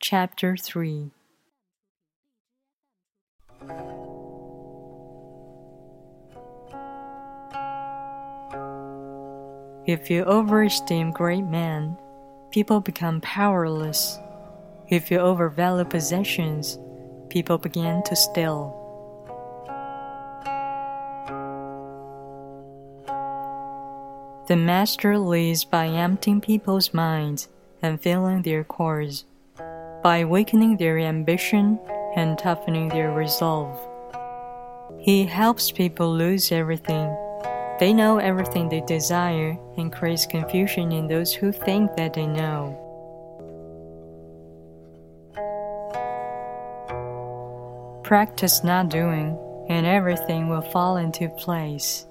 Chapter 3 If you overesteem great men, people become powerless. If you overvalue possessions, people begin to steal. The master leads by emptying people's minds and filling their cores, by weakening their ambition and toughening their resolve. He helps people lose everything. They know everything they desire and creates confusion in those who think that they know. Practice not doing, and everything will fall into place.